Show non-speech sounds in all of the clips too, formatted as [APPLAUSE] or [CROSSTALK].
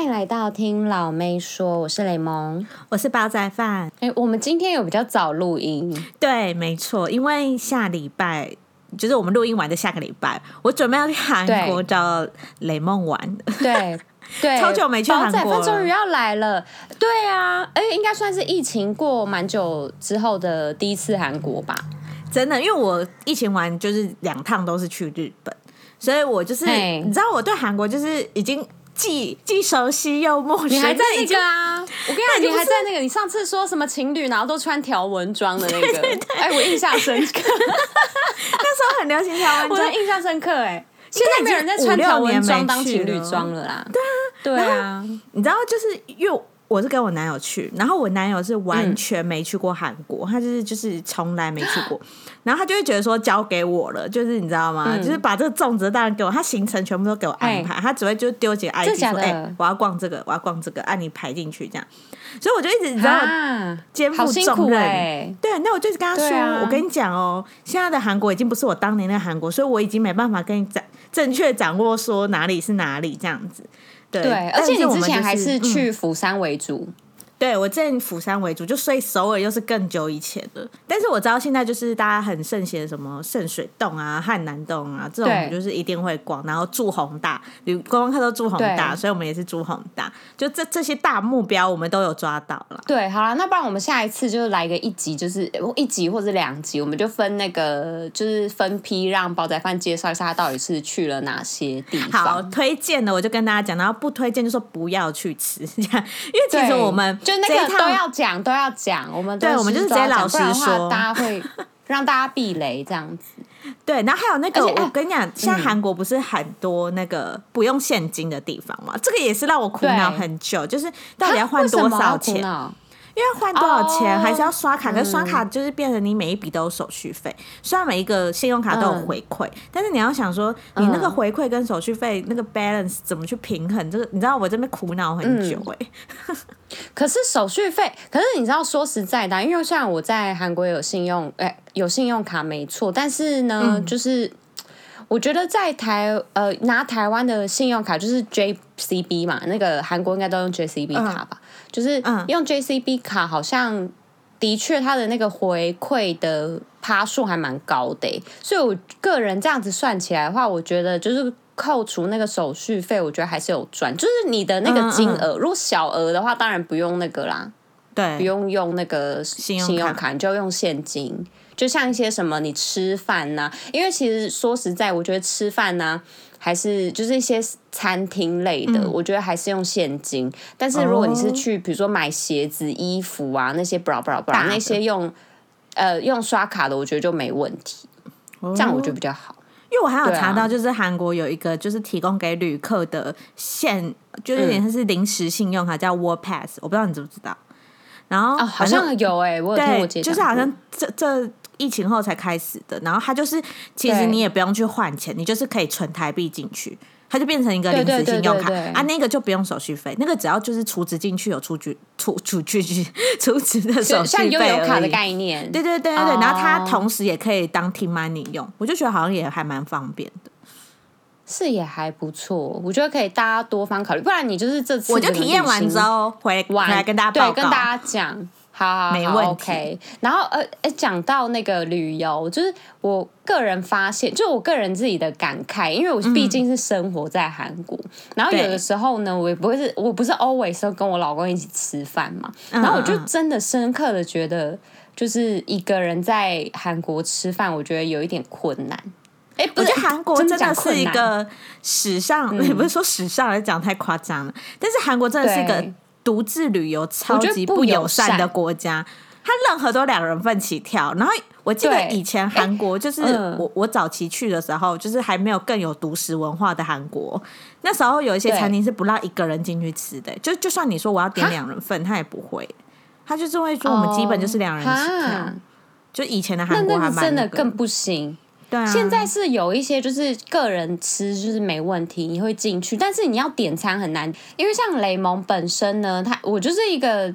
欢迎来到听老妹说，我是雷蒙，我是煲仔饭。哎，我们今天有比较早录音，对，没错，因为下礼拜就是我们录音完的下个礼拜，我准备要去韩国找雷蒙玩。对对，[LAUGHS] 超久没去韩国终于要来了。对啊，哎，应该算是疫情过蛮久之后的第一次韩国吧？真的，因为我疫情完就是两趟都是去日本，所以我就是你知道我对韩国就是已经。既既熟悉又陌生。你还在那个啊？我跟你讲，你还在那个。你上次说什么情侣，然后都穿条纹装的那个？[LAUGHS] 哎，我印象深刻。[LAUGHS] 那时候很流行条纹装，我印象深刻。哎，现在没有人在穿条纹装当情侣装了啦。对啊，对啊。你知道，就是因为。我是跟我男友去，然后我男友是完全没去过韩国，嗯、他就是就是从来没去过，[GASPS] 然后他就会觉得说交给我了，就是你知道吗？嗯、就是把这个粽子当然给我，他行程全部都给我安排，他只会就丢几个 ID 说，哎、欸，我要逛这个，我要逛这个，按你排进去这样，所以我就一直你知道肩负重任，欸、对，那我就跟他说，啊、我跟你讲哦，现在的韩国已经不是我当年的韩国，所以我已经没办法跟你正正确掌握说哪里是哪里这样子。对，而且你之前还是去釜山为主。对，我在釜山为主，就所以首尔又是更久以前的。但是我知道现在就是大家很盛行什么圣水洞啊、汉南洞啊这种，就是一定会逛。然后住宏大，你观光客都住宏大，所以我们也是住宏大。就这这些大目标，我们都有抓到了。对，好了，那不然我们下一次就来个一集，就是一集或者两集，我们就分那个就是分批让煲仔饭介绍一下他到底是去了哪些地方。好，推荐的我就跟大家讲，然后不推荐就说不要去吃，这样，因为其实我们。就那个都要讲，都要讲。我们对，我们就是直接老实说，大家会让大家避雷这样子。[LAUGHS] 对，然后还有那个，我跟你讲，现在韩国不是很多那个不用现金的地方嘛？这个也是让我苦恼很久，就是到底要换多少钱？因为换多少钱还是要刷卡，可是刷卡就是变成你每一笔都有手续费，虽然每一个信用卡都有回馈，但是你要想说，你那个回馈跟手续费那个 balance 怎么去平衡？这个你知道我这边苦恼很久哎。[LAUGHS] 可是手续费，可是你知道说实在的，因为虽然我在韩国有信用，哎，有信用卡没错，但是呢，就是我觉得在台呃拿台湾的信用卡就是 JCB 嘛，那个韩国应该都用 JCB 卡吧。就是用 JCB 卡，好像的确它的那个回馈的趴数还蛮高的，所以我个人这样子算起来的话，我觉得就是扣除那个手续费，我觉得还是有赚。就是你的那个金额，嗯嗯，如果小额的话，当然不用那个啦，对，不用用那个信用卡，信用卡你就用现金。就像一些什么你吃饭呐，因为其实说实在，我觉得吃饭呐。还是就是一些餐厅类的，嗯、我觉得还是用现金。但是如果你是去，比如说买鞋子、衣服啊那些，bra bra bra 那些用呃用刷卡的，我觉得就没问题。哦、这样我觉得比较好。因为我还有查到，就是韩国有一个就是提供给旅客的现，就有点像是临时信用卡，叫 World Pass，我不知道你知不知道。然后、哦、好像有哎、欸，我有听我姐，就是好像这这。疫情后才开始的，然后它就是，其实你也不用去换钱，你就是可以存台币进去，它就变成一个临时信用卡啊，那个就不用手续费，那个只要就是储值进去有出具出出去储值的手续费，像悠游卡的概念，对对对对对，然后它同时也可以当 T-money 用，我就觉得好像也还蛮方便的，是也还不错，我觉得可以大家多方考虑，不然你就是这次我就体验完之后回回来跟大家对，跟大家讲。好，好，没问题。OK，然后呃，哎，讲到那个旅游，就是我个人发现，就我个人自己的感慨，因为我毕竟是生活在韩国，嗯、然后有的时候呢，我也不会是，我不是 always 都跟我老公一起吃饭嘛，嗯、然后我就真的深刻的觉得，就是一个人在韩国吃饭，我觉得有一点困难。哎，我觉得韩国真的是一个史上，也、嗯、不是说史上来讲太夸张了，但是韩国真的是一个。独自旅游超级不友善的国家，它任何都两人份起跳。然后我记得以前韩国就是我我早期去的时候，就是还没有更有独食文化的韩国。那时候有一些餐厅是不让一个人进去吃的，就就算你说我要点两人份，他也不会，他就是会说我们基本就是两人起跳。就以前的韩国还蛮真的更不行。对啊，现在是有一些就是个人吃就是没问题，你会进去，但是你要点餐很难，因为像雷蒙本身呢，他我就是一个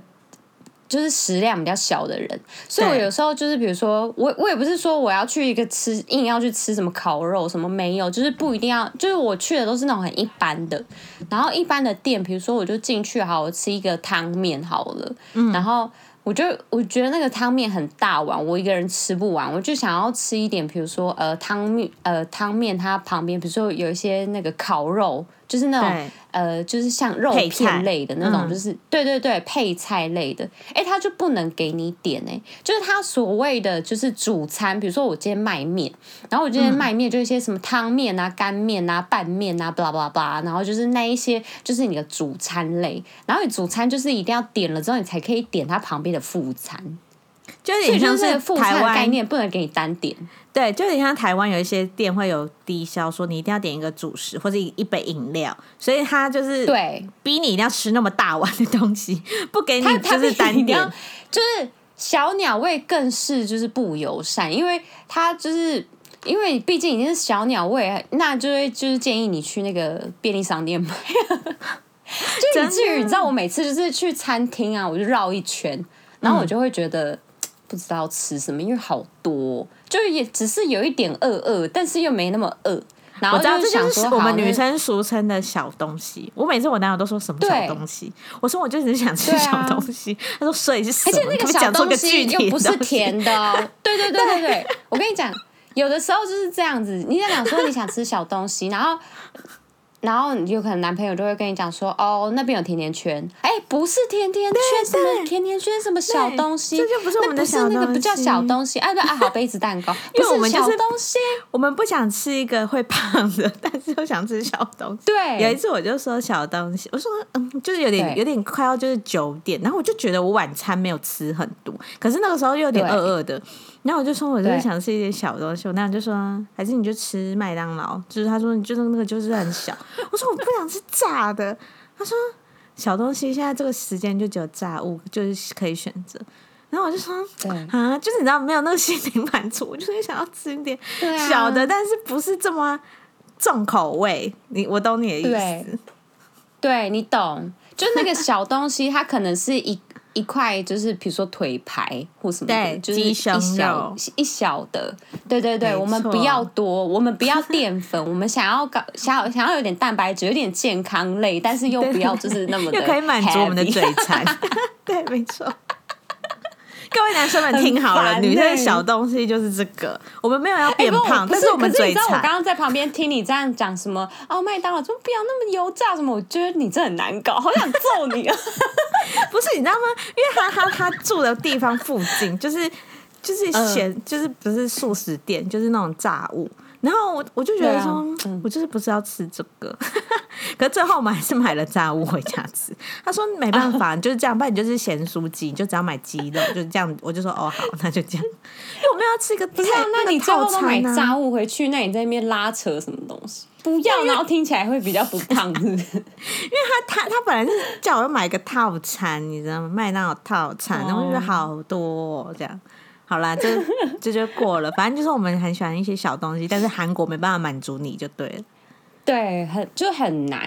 就是食量比较小的人，所以我有时候就是比如说我我也不是说我要去一个吃硬要去吃什么烤肉什么没有，就是不一定要，就是我去的都是那种很一般的，然后一般的店，比如说我就进去好，我吃一个汤面好了，嗯，然后。我就我觉得那个汤面很大碗，我一个人吃不完，我就想要吃一点，比如说呃汤面呃汤面它旁边，比如说有一些那个烤肉。就是那种呃，就是像肉片类的那种，就是、嗯、对对对，配菜类的，哎、欸，他就不能给你点哎、欸，就是他所谓的就是主餐，比如说我今天卖面，然后我今天卖面就一些什么汤面啊、干面啊、拌面啊，巴拉巴拉巴拉，然后就是那一些就是你的主餐类，然后你主餐就是一定要点了之后，你才可以点它旁边的副餐，就有点像是副餐的概念，不能给你单点。对，就你像台湾有一些店会有低消，说你一定要点一个主食或者一杯饮料，所以他就是对逼你一定要吃那么大碗的东西，不给你就是单点，就是小鸟胃更是就是不友善，因为他就是因为毕竟已经是小鸟胃，那就会就是建议你去那个便利商店买，[LAUGHS] 就以至于你知道我每次就是去餐厅啊，我就绕一圈，然后我就会觉得。嗯不知道吃什么，因为好多，就也只是有一点饿饿，但是又没那么饿。然后就想说，这就是我们女生俗称的小东西。我每次我男友都说什么小东西，我说我就只是想吃小东西。啊、他说所以是什么？而且那个小东西又不是甜的、哦。[LAUGHS] 对对对对对，对，我跟你讲，有的时候就是这样子。你在讲说你想吃小东西，然后。然后有可能男朋友就会跟你讲说，哦，那边有甜甜圈，哎，不是甜甜圈，什么甜甜圈，什么小东西，这就不是我们的小东西，那个不叫小东西，哎对，爱好杯子蛋糕，[LAUGHS] 因为我们就东西，我们不想吃一个会胖的，但是又想吃小东西。对，有一次我就说小东西，我说嗯，就是有点有点快要就是九点，然后我就觉得我晚餐没有吃很多，可是那个时候又有点饿饿的。然后我就说，我就是想吃一点小东西。我那样就说，还是你就吃麦当劳。就是他说，你就是那个就是很小。我说我不想吃炸的。他说小东西现在这个时间就只有炸物，就是可以选择。然后我就说，啊，就是你知道没有那个心灵满足，我就是想要吃一点小的，啊、但是不是这么重口味。你我懂你的意思，对，对你懂，就那个小东西，它可能是一。一块就是比如说腿排或什么的，就是一小一小的，对对对，我们不要多，我们不要淀粉，[LAUGHS] 我们想要搞想要想要有点蛋白质，有点健康类，但是又不要就是那么的，又可以满足我们的嘴馋，[LAUGHS] 对，没错。各位男生们听好了，欸、女生的小东西就是这个。我们没有要变胖，欸、但是我们嘴馋。你知道我刚刚在旁边听你这样讲什么？哦，麦当劳怎么不要那么油炸什么？我觉得你这很难搞，[LAUGHS] 好想揍你啊！[LAUGHS] 不是，你知道吗？因为他他他住的地方附近就是就是咸，就是不是素食店，就是那种炸物。然后我我就觉得说，啊嗯、我就是不是要吃这个，[LAUGHS] 可是最后我们还是买了炸物回家吃。他说没办法，就是这样，不然你就是咸酥鸡，就只要买鸡肉，就是这样。我就说哦好，那就这样。[LAUGHS] 因为我们要吃一个，不是、啊？那你最后都买炸物回去，那你在那边拉扯什么东西？不要，然后听起来会比较不胖，是不是？[LAUGHS] 因为他他他本来是叫我要买个套餐，你知道吗？麦当劳套餐，然后我觉得好多、哦、这样。好啦，这 [LAUGHS] 这就过了。反正就是我们很喜欢一些小东西，但是韩国没办法满足你就对了。对，很就很难。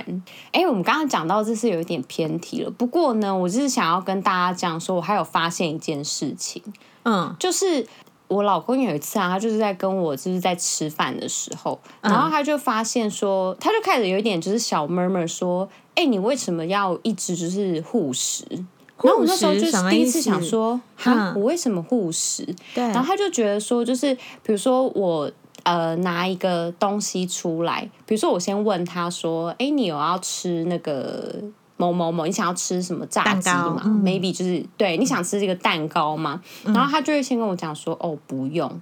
哎、欸，我们刚刚讲到这是有一点偏题了。不过呢，我就是想要跟大家讲说，我还有发现一件事情。嗯，就是我老公有一次啊，他就是在跟我就是在吃饭的时候，然后他就发现说，他就开始有一点就是小 murmur 说，哎、欸，你为什么要一直就是护食？然后我那时候就是第一次想说，哈，我为什么护食？对。然后他就觉得说，就是比如说我呃拿一个东西出来，比如说我先问他说，哎，你有要吃那个某某某？你想要吃什么炸鸡吗、嗯、？Maybe 就是对，你想吃这个蛋糕吗？嗯、然后他就会先跟我讲说，哦，不用。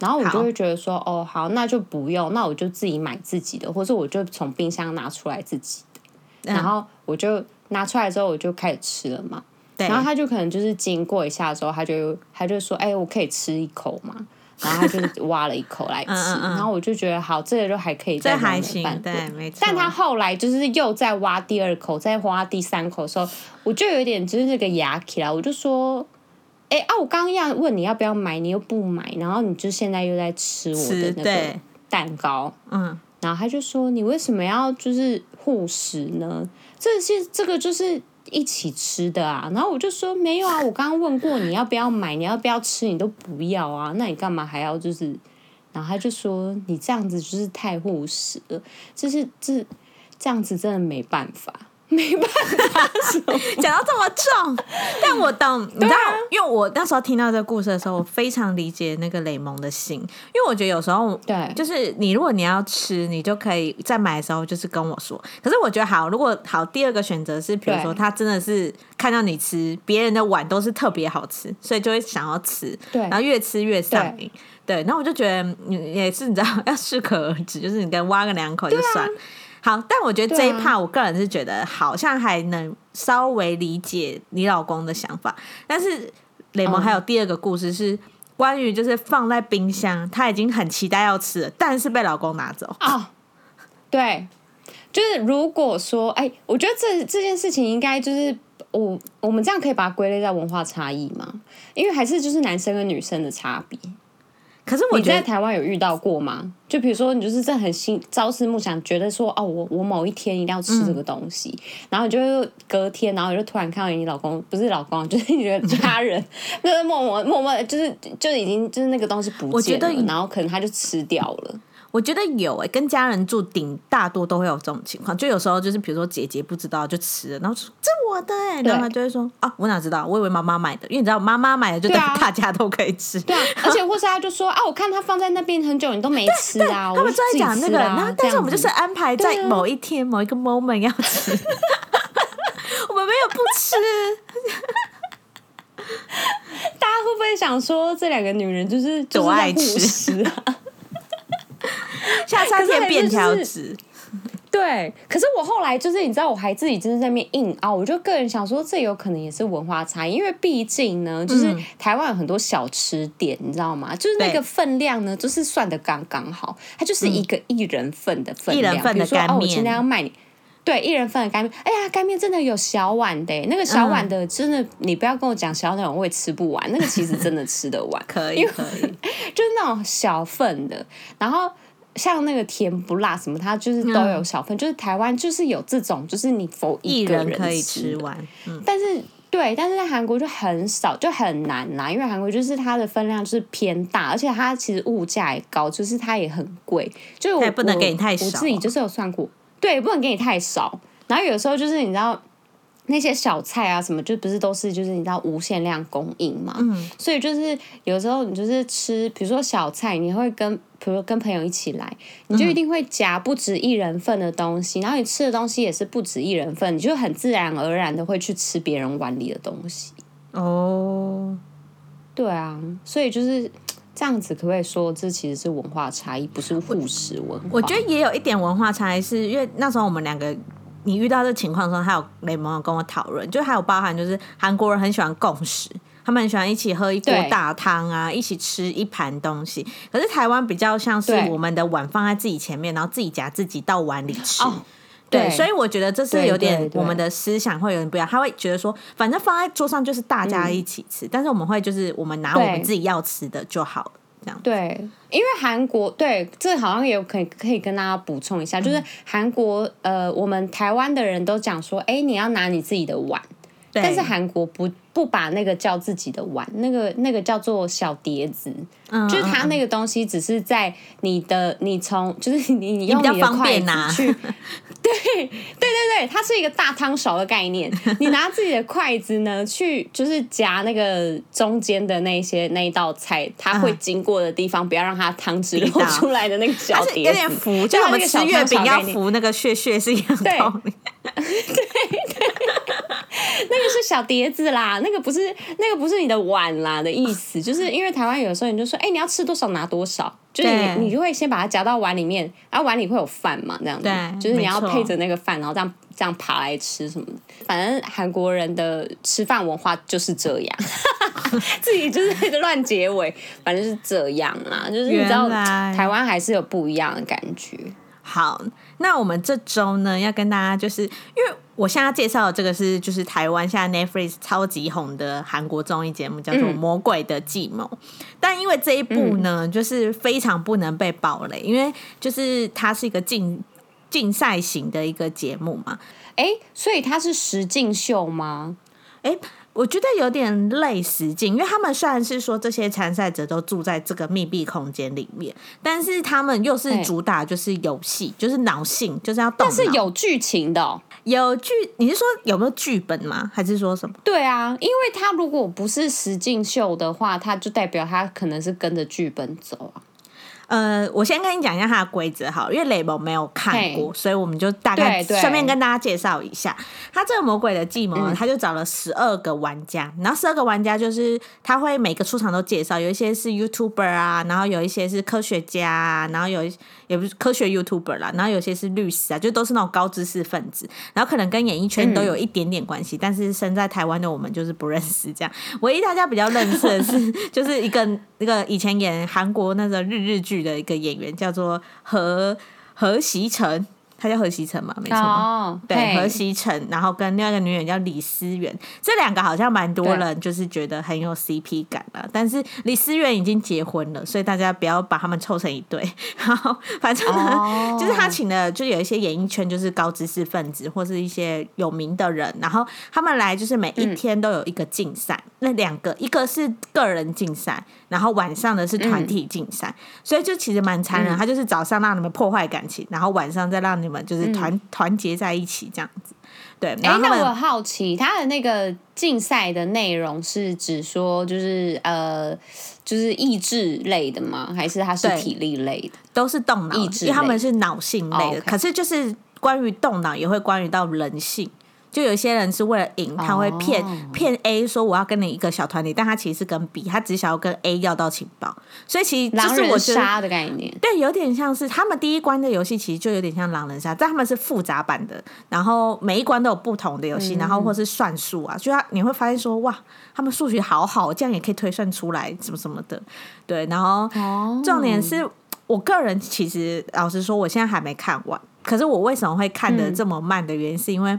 然后我就会觉得说，哦，好，那就不用，那我就自己买自己的，或者我就从冰箱拿出来自己的。然后我就拿出来之后，我就开始吃了嘛。然后他就可能就是经过一下之后，他就他就说：“哎、欸，我可以吃一口嘛？”然后他就挖了一口来吃。嗯嗯，然后我就觉得好，这个就还可以再还行，对，没错。但他后来就是又在挖第二口，再挖第三口的时候，我就有点就是那个牙起来，我就说：“哎、欸、啊，我刚刚要问你要不要买，你又不买，然后你就现在又在吃我的那个蛋糕。”嗯，然后他就说：“你为什么要就是护食呢？这些这个就是。”一起吃的啊。然后我就说没有啊，我刚刚问过你要不要买，你要不要吃，你都不要啊。那你干嘛还要就是？然后他就说你这样子就是太护食了，就是这这样子真的没办法。没办法，讲到这么重，但我懂，你知道，因为我那时候听到这个故事的时候，我非常理解那个雷蒙的心，因为我觉得有时候，对，就是你如果你要吃，你就可以在买的时候就是跟我说。可是我觉得好，如果好，第二个选择是，比如说他真的是看到你吃别人的碗都是特别好吃，所以就会想要吃，对，然后越吃越上瘾，对，然后我就觉得你也是，你知道，[LAUGHS] 要适可而止，就是你跟挖个两口就算。好，但我觉得这一 part 我个人是觉得好像还能稍微理解你老公的想法，但是雷蒙还有第二个故事是关于就是放在冰箱，他已经很期待要吃了，但是被老公拿走。哦，对，就是如果说，哎，我觉得这这件事情应该就是我我们这样可以把它归类在文化差异吗？因为还是就是男生跟女生的差别。可是我觉得你在台湾有遇到过吗？就比如说，你就是在很心朝思暮想，觉得说哦，我我某一天一定要吃这个东西，嗯、然后你就隔天，然后你就突然看到你老公不是老公，[LAUGHS] 就是你的家人，就是默默默默，就是就已经就是那个东西不见了，然后可能他就吃掉了。我觉得有哎、欸，跟家人住顶大多都会有这种情况，就有时候就是比如说姐姐不知道就吃了，然后说这我的哎、欸，然后他就会说啊，我哪知道，我以为妈妈买的，因为你知道妈妈买的就大家都可以吃，对啊，[LAUGHS] 而且或是他就说啊，我看他放在那边很久，你都没吃啊，他们在讲那个，然后但是我们就是安排在某一天某一个 moment 要吃，[LAUGHS] 我们没有不吃，[LAUGHS] 大家会不会想说这两个女人就是多爱吃啊？[LAUGHS] 下餐天便条纸，对。可是我后来就是，你知道，我还自己就是在那边硬凹。我就个人想说，这有可能也是文化差异，因为毕竟呢，就是台湾有很多小吃店，你知道吗？就是那个分量呢，就是算的刚刚好，它就是一个一人份的分量。比如说，哦，我今天要卖你，对，一人份的干面。哎呀，干面真的有小碗的，那个小碗的真的，你不要跟我讲小碗我也吃不完，那个其实真的吃得完，可 [LAUGHS] 以可以，[LAUGHS] 就是那种小份的，然后。像那个甜不辣什么，它就是都有小份，嗯、就是台湾就是有这种，就是你否一个人，人可以吃完，嗯、但是对，但是在韩国就很少，就很难拿，因为韩国就是它的分量就是偏大，而且它其实物价也高，就是它也很贵，就我不能给你太少，我自己就是有算过，对，不能给你太少，然后有时候就是你知道。那些小菜啊，什么就不是都是就是你知道无限量供应嘛，嗯，所以就是有时候你就是吃，比如说小菜，你会跟比如说跟朋友一起来，你就一定会夹不止一人份的东西，然后你吃的东西也是不止一人份，你就很自然而然的会去吃别人碗里的东西。哦，对啊，所以就是这样子，可不可以说这其实是文化差异，不是护食文化？我觉得也有一点文化差异，是因为那时候我们两个。你遇到这情况的时候，还有雷蒙有跟我讨论，就还有包含就是韩国人很喜欢共识，他们很喜欢一起喝一锅大汤啊，一起吃一盘东西。可是台湾比较像是我们的碗放在自己前面，然后自己夹自己到碗里吃。哦、对，对，所以我觉得这是有点我们的思想会有点不一样。他会觉得说，反正放在桌上就是大家一起吃，嗯、但是我们会就是我们拿我们自己要吃的就好了。对，因为韩国对这好像也有可以可以跟大家补充一下，嗯、就是韩国呃，我们台湾的人都讲说，哎，你要拿你自己的碗，但是韩国不不把那个叫自己的碗，那个那个叫做小碟子，嗯、就是它那个东西只是在你的你从就是你你用你的筷子去。对对对对，它是一个大汤勺的概念。你拿自己的筷子呢，去就是夹那个中间的那些那一道菜，它会经过的地方，不要让它汤汁流出来的那个小碟子，有点浮，就我们吃月饼要浮那个屑屑是一样的道理。对对对，[LAUGHS] [LAUGHS] 那个是小碟子啦，那个不是那个不是你的碗啦的意思，[LAUGHS] 就是因为台湾有时候你就说，哎，你要吃多少拿多少。就是你，你就会先把它夹到碗里面，然后碗里会有饭嘛，这样子。对，就是你要配着那个饭，然后这样这样爬来吃什么的。反正韩国人的吃饭文化就是这样，[LAUGHS] 自己就是那个乱结尾，反正是这样啊。就是你知道，台湾还是有不一样的感觉。好，那我们这周呢，要跟大家就是因为。我现在介绍的这个是就是台湾现在 Netflix 超级红的韩国综艺节目，叫做《魔鬼的计谋》。嗯、但因为这一部呢，就是非常不能被爆雷，因为就是它是一个竞竞赛型的一个节目嘛。哎、欸，所以它是实境秀吗？哎、欸。我觉得有点类实境，因为他们虽然是说这些参赛者都住在这个密闭空间里面，但是他们又是主打就是游戏，欸、就是脑性，就是要动。但是有剧情的、哦，有剧？你是说有没有剧本吗？还是说什么？对啊，因为他如果不是实境秀的话，他就代表他可能是跟着剧本走啊。呃，我先跟你讲一下它的规则好，因为雷蒙没有看过所以我们就大概顺便跟大家介绍一下。他这个魔鬼的计谋呢，他就找了十二个玩家，嗯、然后十二个玩家就是他会每个出场都介绍，有一些是 YouTuber 啊，然后有一些是科学家啊，然后有一也不是科学 YouTuber 啦，然后有些是律师啊，就都是那种高知识分子，然后可能跟演艺圈都有一点点关系，嗯、但是身在台湾的我们就是不认识这样。唯一大家比较认识的是，[LAUGHS] 就是一个那个以前演韩国那个日日剧的一个演员，叫做何何习成。他叫何西成嘛，没错，oh, 对何西成，然后跟另外一个女演员叫李思源，这两个好像蛮多人就是觉得很有 CP 感了。但是李思源已经结婚了，所以大家不要把他们凑成一对。[LAUGHS] 然后反正呢，oh. 就是他请的，就有一些演艺圈就是高知识分子或是一些有名的人，然后他们来就是每一天都有一个竞赛，嗯、那两个一个是个人竞赛，然后晚上的是团体竞赛，嗯、所以就其实蛮残忍。他就是早上让你们破坏感情，然后晚上再让你们。就是团团结在一起这样子，对。哎、欸，那我好奇，他的那个竞赛的内容是指说，就是呃，就是意志类的吗？还是他是体力类的？都是动脑，益智，因为他们是脑性类的。Oh, okay. 可是就是关于动脑，也会关于到人性。就有一些人是为了赢，他会骗骗、oh. A 说我要跟你一个小团体，但他其实是跟 B，他只想要跟 A 要到情报，所以其实就是我杀的概念，对，有点像是他们第一关的游戏，其实就有点像狼人杀，但他们是复杂版的，然后每一关都有不同的游戏，然后或是算术啊，就他你会发现说哇，他们数学好好，这样也可以推算出来什么什么的，对，然后重点是我个人其实老实说，我现在还没看完，可是我为什么会看的这么慢的原因，是因为。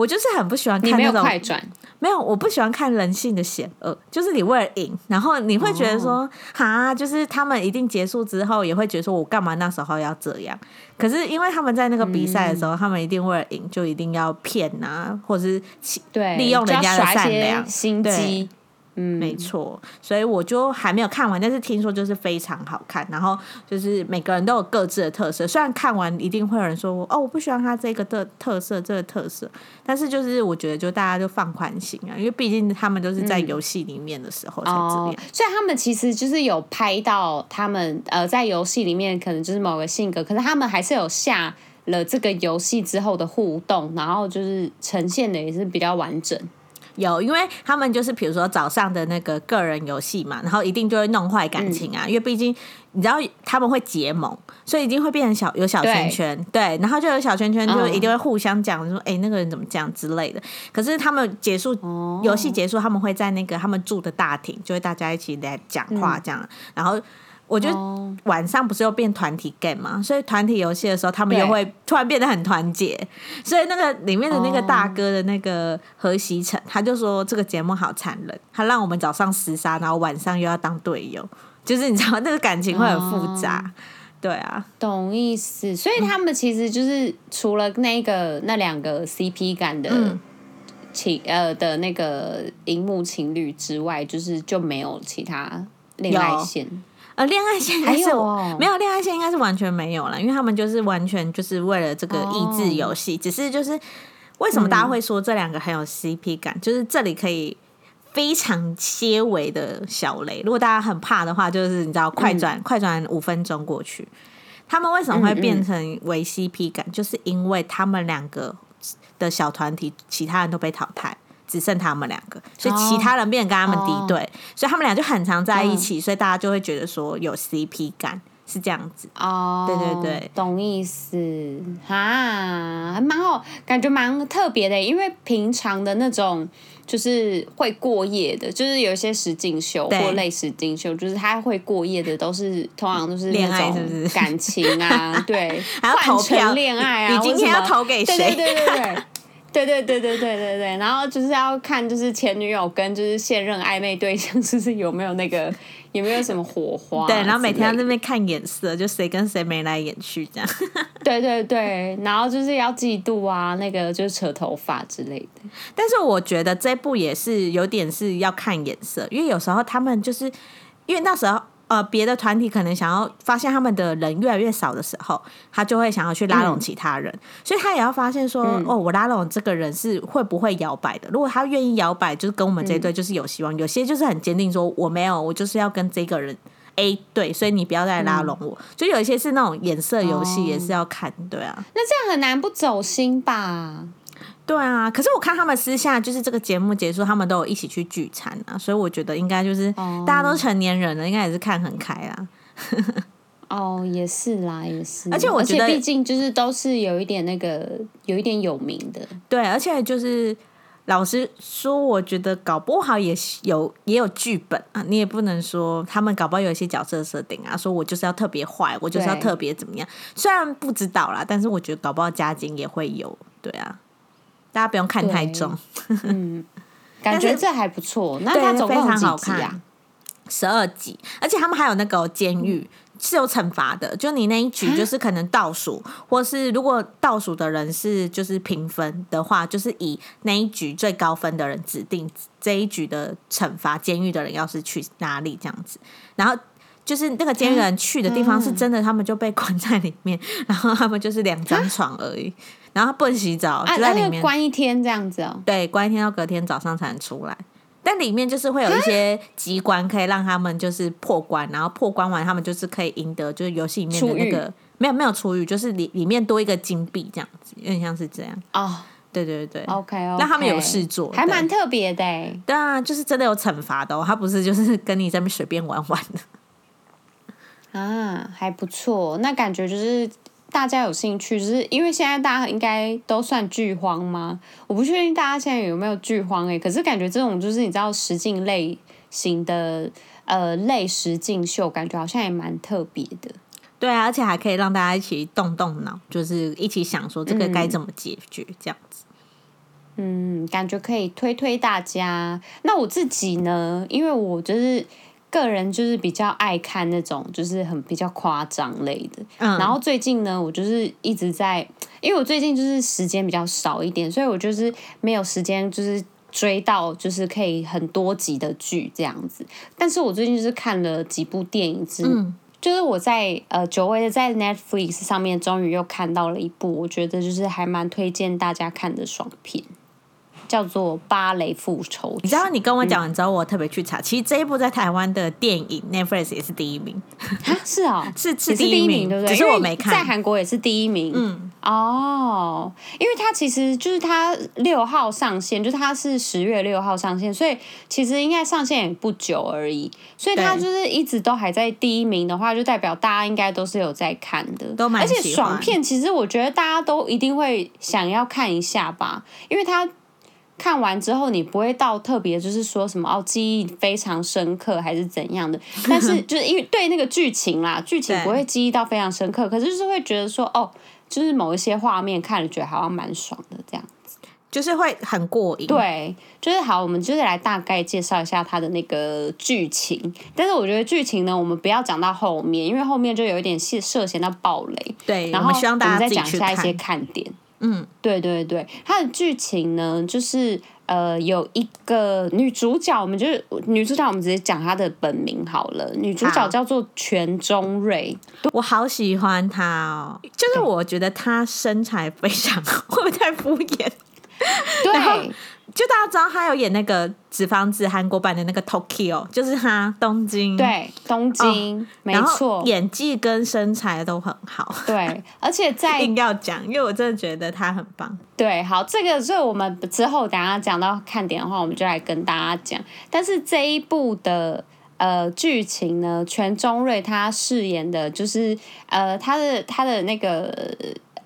我就是很不喜欢看那种快转，没有，我不喜欢看人性的险恶。就是你为了赢，然后你会觉得说，哈、oh.，就是他们一定结束之后也会觉得说，我干嘛那时候要这样？可是因为他们在那个比赛的时候，嗯、他们一定为了赢，就一定要骗啊，或者是对利用人家的善良心机。嗯，没错，所以我就还没有看完，但是听说就是非常好看，然后就是每个人都有各自的特色。虽然看完一定会有人说，哦，我不喜欢他这个特特色，这个特色，但是就是我觉得就大家就放宽心啊，因为毕竟他们都是在游戏里面的时候才这样。所以他们其实就是有拍到他们呃在游戏里面可能就是某个性格，可是他们还是有下了这个游戏之后的互动，然后就是呈现的也是比较完整。有，因为他们就是比如说早上的那个个人游戏嘛，然后一定就会弄坏感情啊，嗯、因为毕竟你知道他们会结盟，所以一定会变成小有小圈圈，对，对，然后就有小圈圈，就一定会互相讲说，哎、那个人怎么这样之类的。可是他们结束游戏结束，他们会在那个他们住的大厅，就会大家一起来讲话这样，嗯、然后。我觉得晚上不是又变团体 game 嘛，所以团体游戏的时候，他们又会突然变得很团结。所以那个里面的那个大哥的那个何西成，他就说这个节目好残忍，他让我们早上厮杀，然后晚上又要当队友，就是你知道那个感情会很复杂。对啊，懂意思。所以他们其实就是除了那个那两个 CP 感的情呃的那个荧幕情侣之外，就是就没有其他恋爱线。呃，恋爱线应该是没有恋爱线，应该是完全没有了，因为他们就是完全就是为了这个益智游戏，只是就是为什么大家会说这两个很有 CP 感，就是这里可以非常些微的小雷，如果大家很怕的话，就是你知道快转快转五分钟过去，他们为什么会变成为 CP 感，就是因为他们两个的小团体其他人都被淘汰。只剩他们两个，所以其他人变成跟他们敌对，oh. 所以他们俩就很常在一起，oh. 所以大家就会觉得说有 CP 感是这样子。哦，对对对，懂意思啊，还蛮好，感觉蛮特别的，因为平常的那种就是会过夜的，就是有一些实境秀或类实境秀，就是他会过夜的，都是通常都是恋爱，是不是感情啊？[LAUGHS] 对，还要投票恋爱啊？你今天要投给谁？对对对对对。对对对对对对对，然后就是要看，就是前女友跟就是现任暧昧对象，就是有没有那个 [LAUGHS] 有没有什么火花？对，然后每天在那边看眼色，就谁跟谁眉来眼去这样。[LAUGHS] 对对对，然后就是要嫉妒啊，那个就是扯头发之类的。但是我觉得这部也是有点是要看眼色，因为有时候他们就是因为那时候。呃，别的团体可能想要发现他们的人越来越少的时候，他就会想要去拉拢其他人，嗯、所以他也要发现说，嗯、哦，我拉拢这个人是会不会摇摆的？如果他愿意摇摆，就是跟我们这一队就是有希望；嗯、有些就是很坚定说，我没有，我就是要跟这个人 A 队，所以你不要再拉拢我。嗯、就有一些是那种颜色游戏，也是要看，哦、对啊。那这样很难不走心吧？对啊，可是我看他们私下就是这个节目结束，他们都有一起去聚餐啊，所以我觉得应该就是大家都成年人了，应该也是看很开啊。哦，也是啦，也是。而且我觉得，毕竟就是都是有一点那个，有一点有名的。对，而且就是老实说，我觉得搞不好也有也有剧本啊，你也不能说他们搞不好有一些角色设定啊，说我就是要特别坏，我就是要特别怎么样。对虽然不知道啦，但是我觉得搞不好家境也会有，对啊。大家不用看太重，嗯，[LAUGHS] 感觉这还不错。那它总共几集啊？十二集，而且他们还有那个监狱是有惩罚的，就你那一局就是可能倒数，或是如果倒数的人是就是评分的话，就是以那一局最高分的人指定这一局的惩罚。监狱的人要是去哪里这样子，然后就是那个监狱人去的地方是真的，他们就被关在里面，然后他们就是两张床而已。然后不能洗澡，就在里面关一天这样子哦。对，关一天到隔天早上才能出来。但里面就是会有一些机关可以让他们就是破关，然后破关完他们就是可以赢得就是游戏里面的那个没有没有出狱，就是里里面多一个金币这样子，有点像是这样哦。对对对，OK，那他们有事做，还蛮特别的。对啊，就是真的有惩罚的哦，他不是就是跟你在那边随便玩玩的啊，还不错。那感觉就是。大家有兴趣，就是因为现在大家应该都算剧荒吗？我不确定大家现在有没有剧荒哎、欸，可是感觉这种就是你知道实境类型的呃类实境秀，感觉好像也蛮特别的。对啊，而且还可以让大家一起动动脑，就是一起想说这个该怎么解决这样子。嗯，感觉可以推推大家。那我自己呢？因为我就是。个人就是比较爱看那种，就是很比较夸张类的。嗯，然后最近呢，我就是一直在，因为我最近就是时间比较少一点，所以我就是没有时间，就是追到就是可以很多集的剧这样子。但是我最近就是看了几部电影，之，嗯，就是我在呃久违的在 Netflix 上面终于又看到了一部，我觉得就是还蛮推荐大家看的爽片。叫做《芭蕾复仇》，你知道？你跟我讲完之后，我特别去查，其实这一部在台湾的电影 Netflix 也是第一名。是哦，[LAUGHS] 是是第一名，对不对？只是我没看，在韩国也是第一名。嗯，哦，因为它其实就是它六号上线，就是它是十月六号上线，所以其实应该上线也不久而已。所以它就是一直都还在第一名的话，就代表大家应该都是有在看的，都蛮。而且爽片，其实我觉得大家都一定会想要看一下吧，因为它。看完之后，你不会到特别就是说什么哦，记忆非常深刻还是怎样的？[LAUGHS] 但是就是因为对那个剧情啦，剧情不会记忆到非常深刻，可是就是会觉得说哦，就是某一些画面看了觉得好像蛮爽的这样子，就是会很过瘾。对，就是好，我们就是来大概介绍一下它的那个剧情。但是我觉得剧情呢，我们不要讲到后面，因为后面就有一点涉涉嫌到暴雷。对，然后我们希望大家再讲一下一些看点。嗯，对对对，它的剧情呢，就是呃，有一个女主角，我们就是女主角，我们直接讲她的本名好了。女主角叫做全中瑞，我好喜欢她哦，就是我觉得她身材非常，会不会太敷衍？对。就大家知道他有演那个《纸房子》韩国版的那个 Tokyo，就是他东京，对东京，哦、没错，演技跟身材都很好。对，而且在 [LAUGHS] 一定要讲，因为我真的觉得他很棒。对，好，这个所以我们之后等下讲到看点的话，我们就来跟大家讲。但是这一部的呃剧情呢，全中瑞他饰演的就是呃他的他的那个。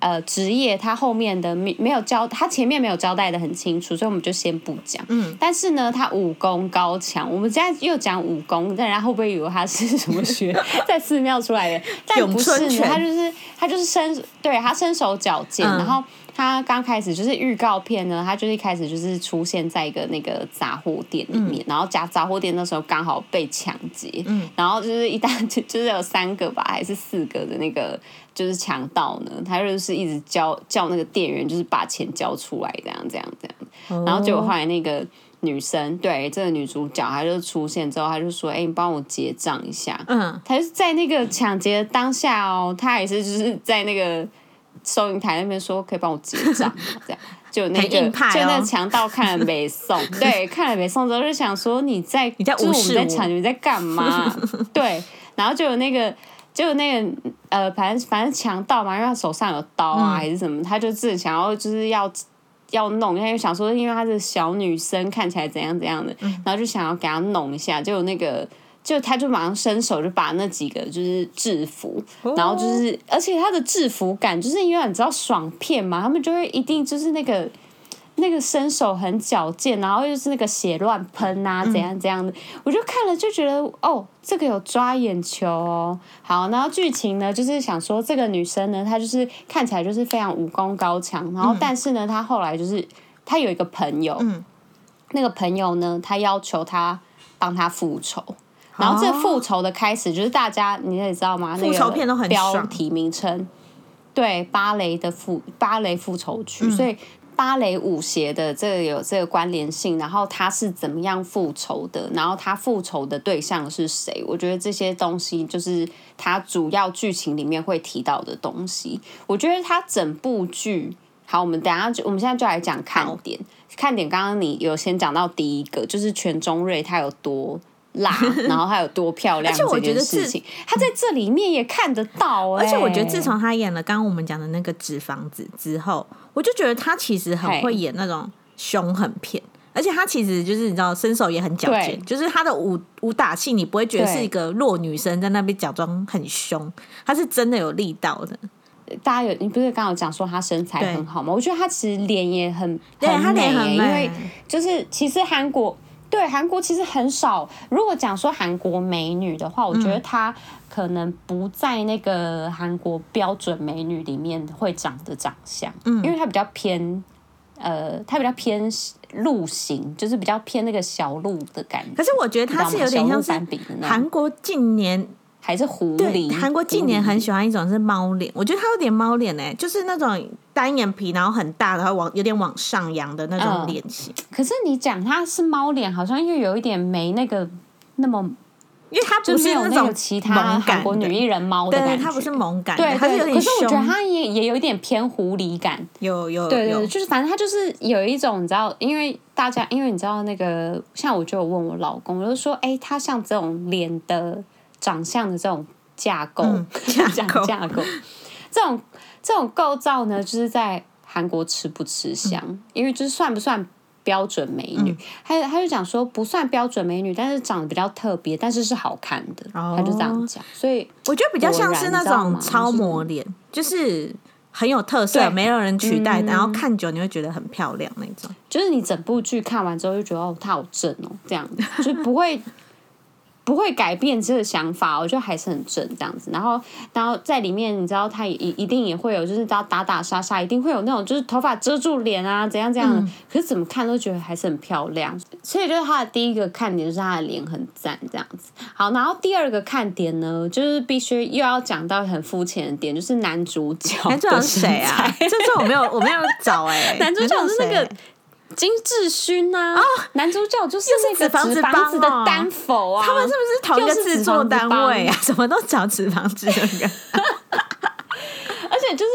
呃，职业他后面的没没有交，他前面没有交代的很清楚，所以我们就先不讲。嗯，但是呢，他武功高强，我们现在又讲武功，但人家会不会以为他是什么学 [LAUGHS] 在寺庙出来的？但不是呢，他就是他就是身对他身手矫健，嗯、然后他刚开始就是预告片呢，他就是一开始就是出现在一个那个杂货店里面，嗯、然后杂杂货店那时候刚好被抢劫，嗯，然后就是一大就是有三个吧，还是四个的那个就是强盗呢，他就是一直叫叫那个店员就是把钱交出来，这样这样这样，哦、然后结果后来那个女生对这个女主角，她就出现之后，她就说：“哎、欸，你帮我结账一下。”嗯，她就是在那个抢劫的当下哦，她也是就是在那个。收银台那边说可以帮我结账，这样就那个、哦、就那强盗看了没送，对，看了没送之后就想说你在你在我，在抢你在干嘛？对，然后就有那个就有那个呃，反正反正强盗嘛，因为他手上有刀啊、嗯、还是什么，他就自己想要就是要要弄，他就想说因为她是小女生，看起来怎样怎样的，嗯、然后就想要给她弄一下，就有那个。就他就马上伸手就把那几个就是制服，然后就是而且他的制服感就是因为你知道爽片嘛，他们就会一定就是那个那个身手很矫健，然后又是那个血乱喷啊怎样怎样的，我就看了就觉得哦，这个有抓眼球哦。好，然后剧情呢就是想说这个女生呢她就是看起来就是非常武功高强，然后但是呢她后来就是她有一个朋友，那个朋友呢他要求她帮他复仇。然后这个复仇的开始就是大家你也知道吗？复仇片都很爽。标题名称，对，芭蕾的复芭蕾复仇曲，嗯、所以芭蕾舞鞋的这个有这个关联性。然后他是怎么样复仇的？然后他复仇的对象是谁？我觉得这些东西就是他主要剧情里面会提到的东西。我觉得他整部剧好，我们等下就我们现在就来讲看点。看点刚刚你有先讲到第一个，就是全中瑞他有多。辣，[LAUGHS] 然后还有多漂亮？而且我觉得事情，他在这里面也看得到、欸。而且我觉得自从他演了刚刚我们讲的那个《纸房子》之后，我就觉得他其实很会演那种凶狠片，而且她其实就是你知道，身手也很矫健，就是她的武武打戏，你不会觉得是一个弱女生在那边假装很凶，她是真的有力道的。大家有你不是刚刚有讲说她身材很好吗？我觉得她其实脸也很对，她脸，很美，因为就是其实韩国。对，韩国其实很少。如果讲说韩国美女的话，我觉得她可能不在那个韩国标准美女里面会长的长相，嗯，因为她比较偏，呃，她比较偏鹿型，就是比较偏那个小鹿的感觉。可是我觉得她是有点像是韩国近年。还是狐狸？韩国近年很喜欢一种是猫脸，我觉得它有点猫脸哎，就是那种单眼皮，然后很大，然后往有点往上扬的那种脸型。可是你讲它是猫脸，好像又有一点没那个那么，因为它不是那种其他韩国女艺人猫的感觉，它不是萌感，对，它是有点。可是我觉得它也也有一点偏狐狸感，有有对对，就是反正它就是有一种你知道，因为大家因为你知道那个，像我就有问我老公，我就说，哎，他像这种脸的长相的这种。架构，嗯、架构，[LAUGHS] 架构，这种这种构造呢，就是在韩国吃不吃香？嗯、因为就是算不算标准美女？他、嗯、他就讲说不算标准美女，但是长得比较特别，但是是好看的。哦、他就这样讲，所以我觉得比较像是那种超模脸，就是很有特色，对没有人取代，嗯、然后看久你会觉得很漂亮那种。就是你整部剧看完之后就觉得哦，她好正哦，这样就不会。不会改变这个想法，我觉得还是很正这样子。然后，然后在里面，你知道，他也一定也会有，就是打打打杀杀，一定会有那种就是头发遮住脸啊，怎样怎样可是怎么看都觉得还是很漂亮。所以，就是他的第一个看点就是他的脸很赞这样子。好，然后第二个看点呢，就是必须又要讲到很肤浅的点，就是男主角。男主角是谁啊？这这我没有我没有找哎、欸。[LAUGHS] 男主角是那个。金智勋呐，啊，男主角就是那个纸房子的丹佛啊，他们是不是同一个制作单位啊？[LAUGHS] 什么都找纸房子 [LAUGHS] 而且就是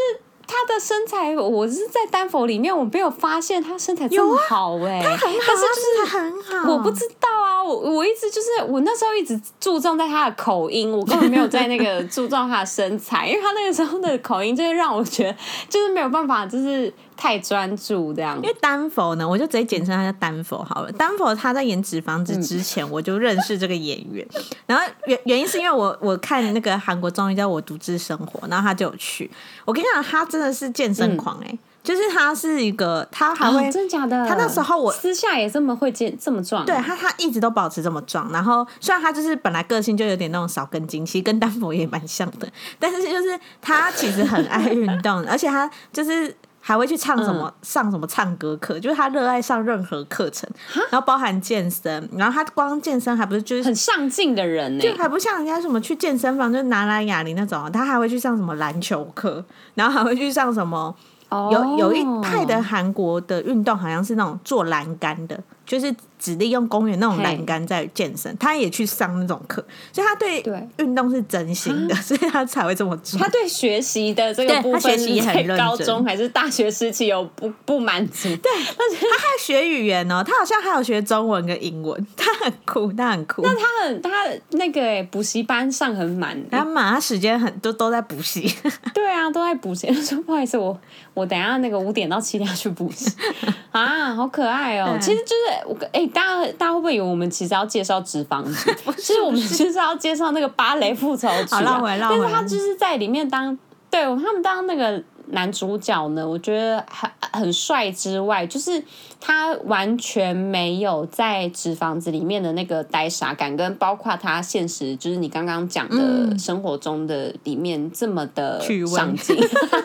他的身材，我是在丹佛里面，我没有发现他身材这么好哎，他很好，但是就是很好，我不知道啊，我我一直就是我那时候一直注重在他的口音，我根本没有在那个 [LAUGHS] 注重他的身材，因为他那个时候的口音就是让我觉得就是没有办法，就是。太专注这样，因为丹佛呢，我就直接简称他叫丹佛好了。丹佛他在演《纸房子》之前，我就认识这个演员。嗯、然后原原因是因为我我看那个韩国综艺叫我独自生活，然后他就有去。我跟你讲，他真的是健身狂哎、欸，嗯、就是他是一个，他还会、哦、真的假的？他那时候我私下也这么会健这么壮，对他他一直都保持这么壮。然后虽然他就是本来个性就有点那种少根筋，其实跟丹佛也蛮像的，但是就是他其实很爱运动，[LAUGHS] 而且他就是。还会去唱什么、嗯、上什么唱歌课，就是他热爱上任何课程，然后包含健身，然后他光健身还不是就是很上进的人呢，就还不像人家什么去健身房就拿来哑铃那种，他还会去上什么篮球课，然后还会去上什么。有有一派的韩国的运动好像是那种做栏杆的，就是只利用公园那种栏杆在健身。他也去上那种课，所以他对运动是真心的，所以他才会这么做。他对学习的这个部分，学习很认真。高中还是大学时期有不不满足？对，但是他还学语言哦，他好像还有学中文跟英文，他很酷，他很酷。那他很他那个补习班上很满，他满，他时间很都都在补习。[LAUGHS] 对啊，都在补习。[LAUGHS] 他说不好意思，我。我等下那个五点到七点要去补习 [LAUGHS] 啊，好可爱哦！其实就是我哎、欸，大家大家会不会以为我们其实要介绍纸房子？其实我们其实要介绍那个芭蕾复仇曲、啊，但是他就是在里面当对他们当那个。男主角呢，我觉得很很帅之外，就是他完全没有在纸房子里面的那个呆傻感，跟包括他现实，就是你刚刚讲的生活中的里面这么的 [LAUGHS] 上进，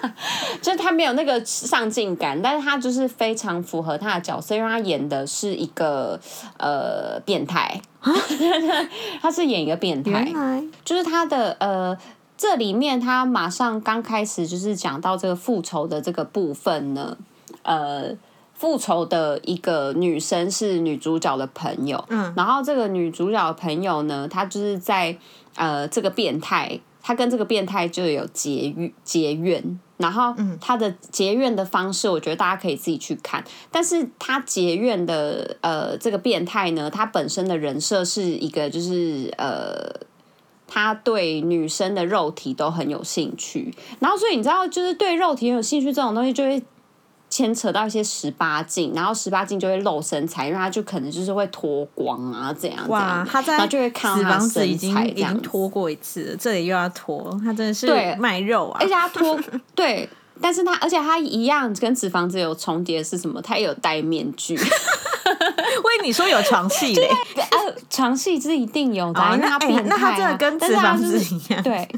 [LAUGHS] 就是他没有那个上进感，但是他就是非常符合他的角色，因为他演的是一个呃变态，[LAUGHS] 他是演一个变态，就是他的呃。这里面他马上刚开始就是讲到这个复仇的这个部分呢，呃，复仇的一个女生是女主角的朋友，嗯，然后这个女主角的朋友呢，她就是在呃这个变态，她跟这个变态就有结怨结怨，然后她的结怨的方式，我觉得大家可以自己去看，但是她结怨的呃这个变态呢，她本身的人设是一个就是呃。他对女生的肉体都很有兴趣，然后所以你知道，就是对肉体很有兴趣这种东西，就会牵扯到一些十八禁，然后十八禁就会露身材，因为他就可能就是会脱光啊，这样哇，他在然后就会看到他身材已经已经脱过一次，这里又要脱，他真的是卖肉啊，而且他脱 [LAUGHS] 对，但是他而且他一样跟脂肪子有重叠是什么？他也有戴面具。为，你说有床戏嘞？呃，床戏是一定有的，因为他变态、啊。欸、那他真的跟纸房子一样，对，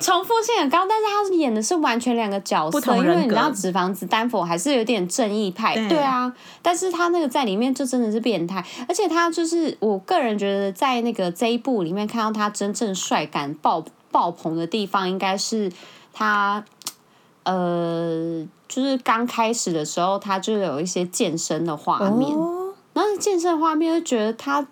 重复性很高，但是他演的是完全两个角色，因为你知道纸房子丹佛还是有点正义派，对，对啊，但是他那个在里面就真的是变态，而且他就是我个人觉得在那个这一部里面看到他真正帅感爆爆棚的地方，应该是他呃。就是刚开始的时候，他就有一些健身的画面，哦、然后健身画面就觉得他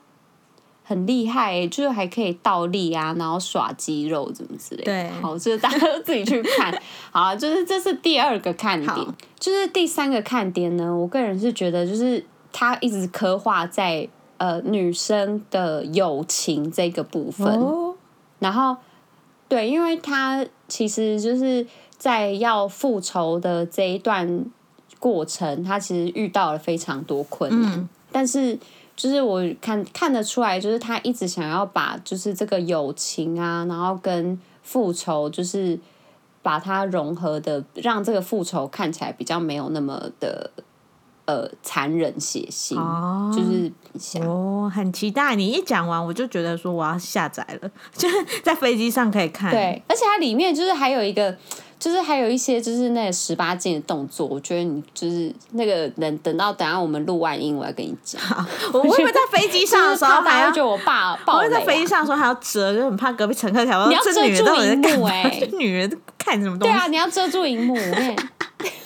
很厉害，就是还可以倒立啊，然后耍肌肉怎么之类的。对，好，就是大家都自己去看。[LAUGHS] 好，就是这是第二个看点，就是第三个看点呢。我个人是觉得，就是他一直刻画在呃女生的友情这个部分，哦、然后对，因为他其实就是。在要复仇的这一段过程，他其实遇到了非常多困难，嗯、但是就是我看看得出来，就是他一直想要把就是这个友情啊，然后跟复仇，就是把它融合的，让这个复仇看起来比较没有那么的。呃，残忍血腥，哦、就是哦，很期待。你一讲完，我就觉得说我要下载了，[LAUGHS] 就是在飞机上可以看。对，而且它里面就是还有一个，就是还有一些就是那个十八禁的动作。我觉得你就是那个等等到等下我们录完音，我要跟你讲。我会不会在飞机上的时候 [LAUGHS] 还要觉得我爸？[LAUGHS] 我会在飞机上的时候还要遮，就很怕隔壁乘客想说，你要遮住荧幕哎、欸，女人看什么东西？对啊，你要遮住荧幕。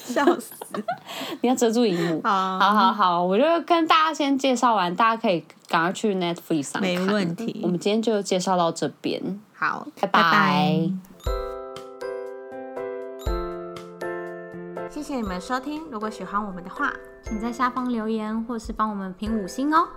笑死！[LAUGHS] 你要遮住荧幕。好，好，好，好，我就跟大家先介绍完，大家可以赶快去 Netflix 上看。没问题。我们今天就介绍到这边。好，拜拜。拜拜。谢谢你们收听，如果喜欢我们的话，请在下方留言或是帮我们评五星哦。